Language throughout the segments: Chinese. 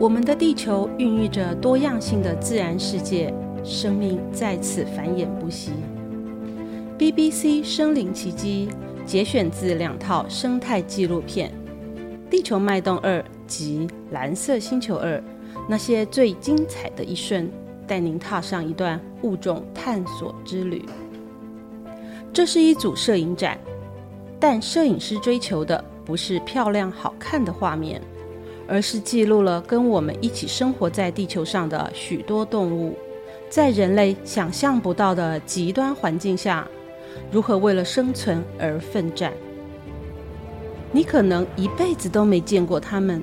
我们的地球孕育着多样性的自然世界，生命在此繁衍不息。BBC 生灵奇迹节选自两套生态纪录片《地球脉动二》及《蓝色星球二》，那些最精彩的一瞬，带您踏上一段物种探索之旅。这是一组摄影展，但摄影师追求的不是漂亮好看的画面。而是记录了跟我们一起生活在地球上的许多动物，在人类想象不到的极端环境下，如何为了生存而奋战。你可能一辈子都没见过它们，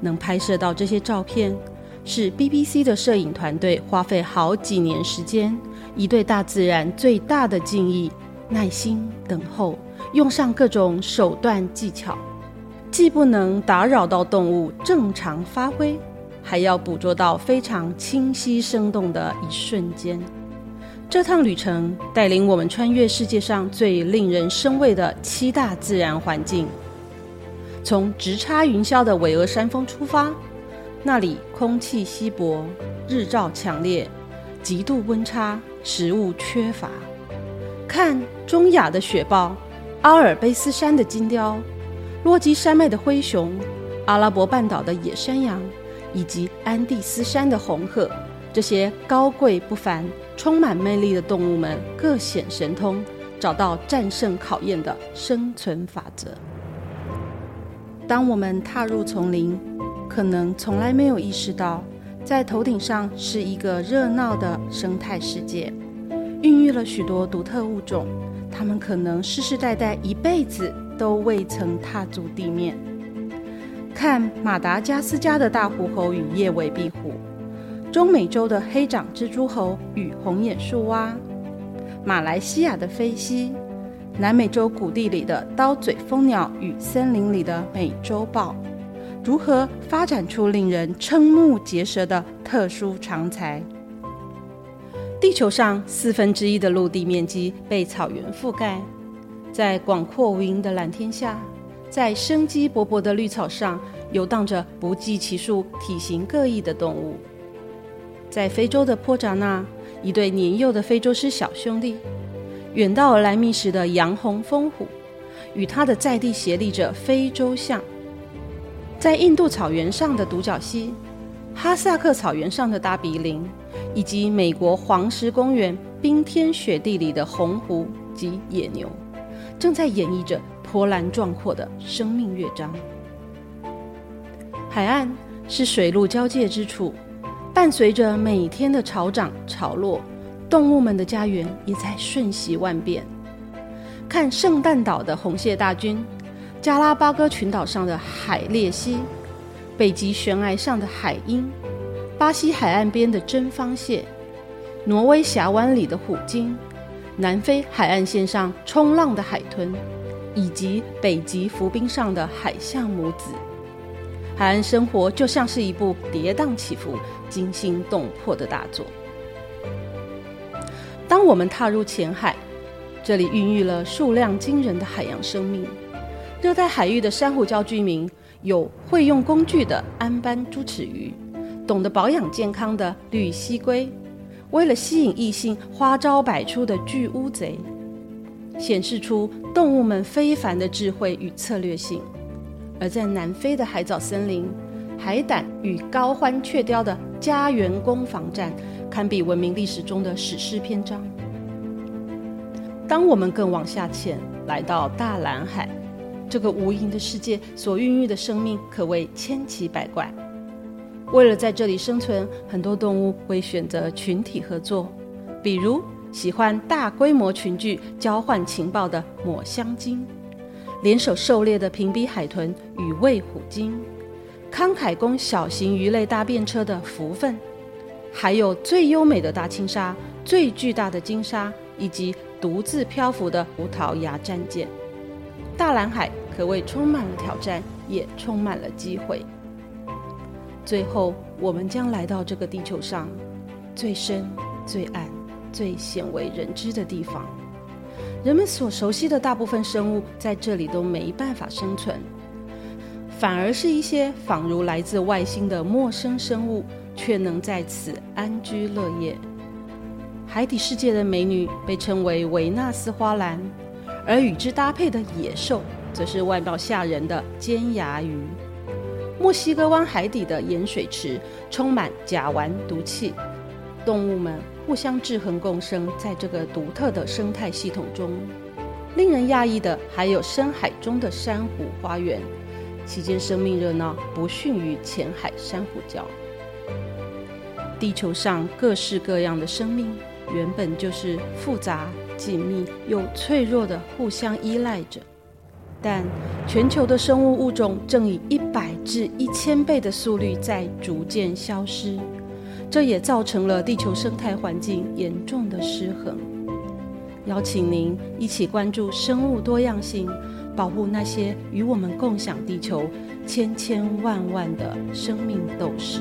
能拍摄到这些照片，是 BBC 的摄影团队花费好几年时间，以对大自然最大的敬意，耐心等候，用上各种手段技巧。既不能打扰到动物正常发挥，还要捕捉到非常清晰生动的一瞬间。这趟旅程带领我们穿越世界上最令人生畏的七大自然环境，从直插云霄的巍峨山峰出发，那里空气稀薄，日照强烈，极度温差，食物缺乏。看中亚的雪豹，阿尔卑斯山的金雕。落基山脉的灰熊，阿拉伯半岛的野山羊，以及安第斯山的红鹤，这些高贵不凡、充满魅力的动物们各显神通，找到战胜考验的生存法则。当我们踏入丛林，可能从来没有意识到，在头顶上是一个热闹的生态世界，孕育了许多独特物种，它们可能世世代代一辈子。都未曾踏足地面。看马达加斯加的大狐猴与叶尾壁虎，中美洲的黑掌蜘蛛猴与红眼树蛙，马来西亚的飞蜥，南美洲谷地里的刀嘴蜂鸟与森林里的美洲豹，如何发展出令人瞠目结舌的特殊长才？地球上四分之一的陆地面积被草原覆盖。在广阔无垠的蓝天下，在生机勃勃的绿草上，游荡着不计其数、体型各异的动物。在非洲的坡扎那，一对年幼的非洲狮小兄弟，远道而来觅食的洋红风虎，与它的在地协力者非洲象。在印度草原上的独角蜥，哈萨克草原上的大鼻羚，以及美国黄石公园冰天雪地里的红狐及野牛。正在演绎着波澜壮阔的生命乐章。海岸是水陆交界之处，伴随着每天的潮涨潮落，动物们的家园也在瞬息万变。看圣诞岛的红蟹大军，加拉巴哥群岛上的海鬣蜥，北极悬崖上的海鹰，巴西海岸边的真方蟹，挪威峡湾里的虎鲸。南非海岸线上冲浪的海豚，以及北极浮冰上的海象母子，海岸生活就像是一部跌宕起伏、惊心动魄的大作。当我们踏入浅海，这里孕育了数量惊人的海洋生命。热带海域的珊瑚礁居民有会用工具的安斑猪齿鱼，懂得保养健康的绿蜥龟。为了吸引异性，花招百出的巨乌贼，显示出动物们非凡的智慧与策略性；而在南非的海藻森林，海胆与高欢雀雕的家园攻防战，堪比文明历史中的史诗篇章。当我们更往下潜，来到大蓝海，这个无垠的世界所孕育的生命，可谓千奇百怪。为了在这里生存，很多动物会选择群体合作，比如喜欢大规模群聚交换情报的抹香鲸，联手狩猎的平鼻海豚与卫虎鲸，慷慨供小型鱼类搭便车的福分，还有最优美的大青鲨、最巨大的鲸鲨，以及独自漂浮的葡萄牙战舰。大蓝海可谓充满了挑战，也充满了机会。最后，我们将来到这个地球上最深、最暗、最鲜为人知的地方。人们所熟悉的大部分生物在这里都没办法生存，反而是一些仿如来自外星的陌生生物，却能在此安居乐业。海底世界的美女被称为维纳斯花篮，而与之搭配的野兽，则是外貌吓人的尖牙鱼。墨西哥湾海底的盐水池充满甲烷毒气，动物们互相制衡共生，在这个独特的生态系统中。令人讶异的还有深海中的珊瑚花园，其间生命热闹不逊于浅海珊瑚礁。地球上各式各样的生命。原本就是复杂、紧密又脆弱的，互相依赖着。但全球的生物物种正以一百至一千倍的速率在逐渐消失，这也造成了地球生态环境严重的失衡。邀请您一起关注生物多样性，保护那些与我们共享地球千千万万的生命斗士。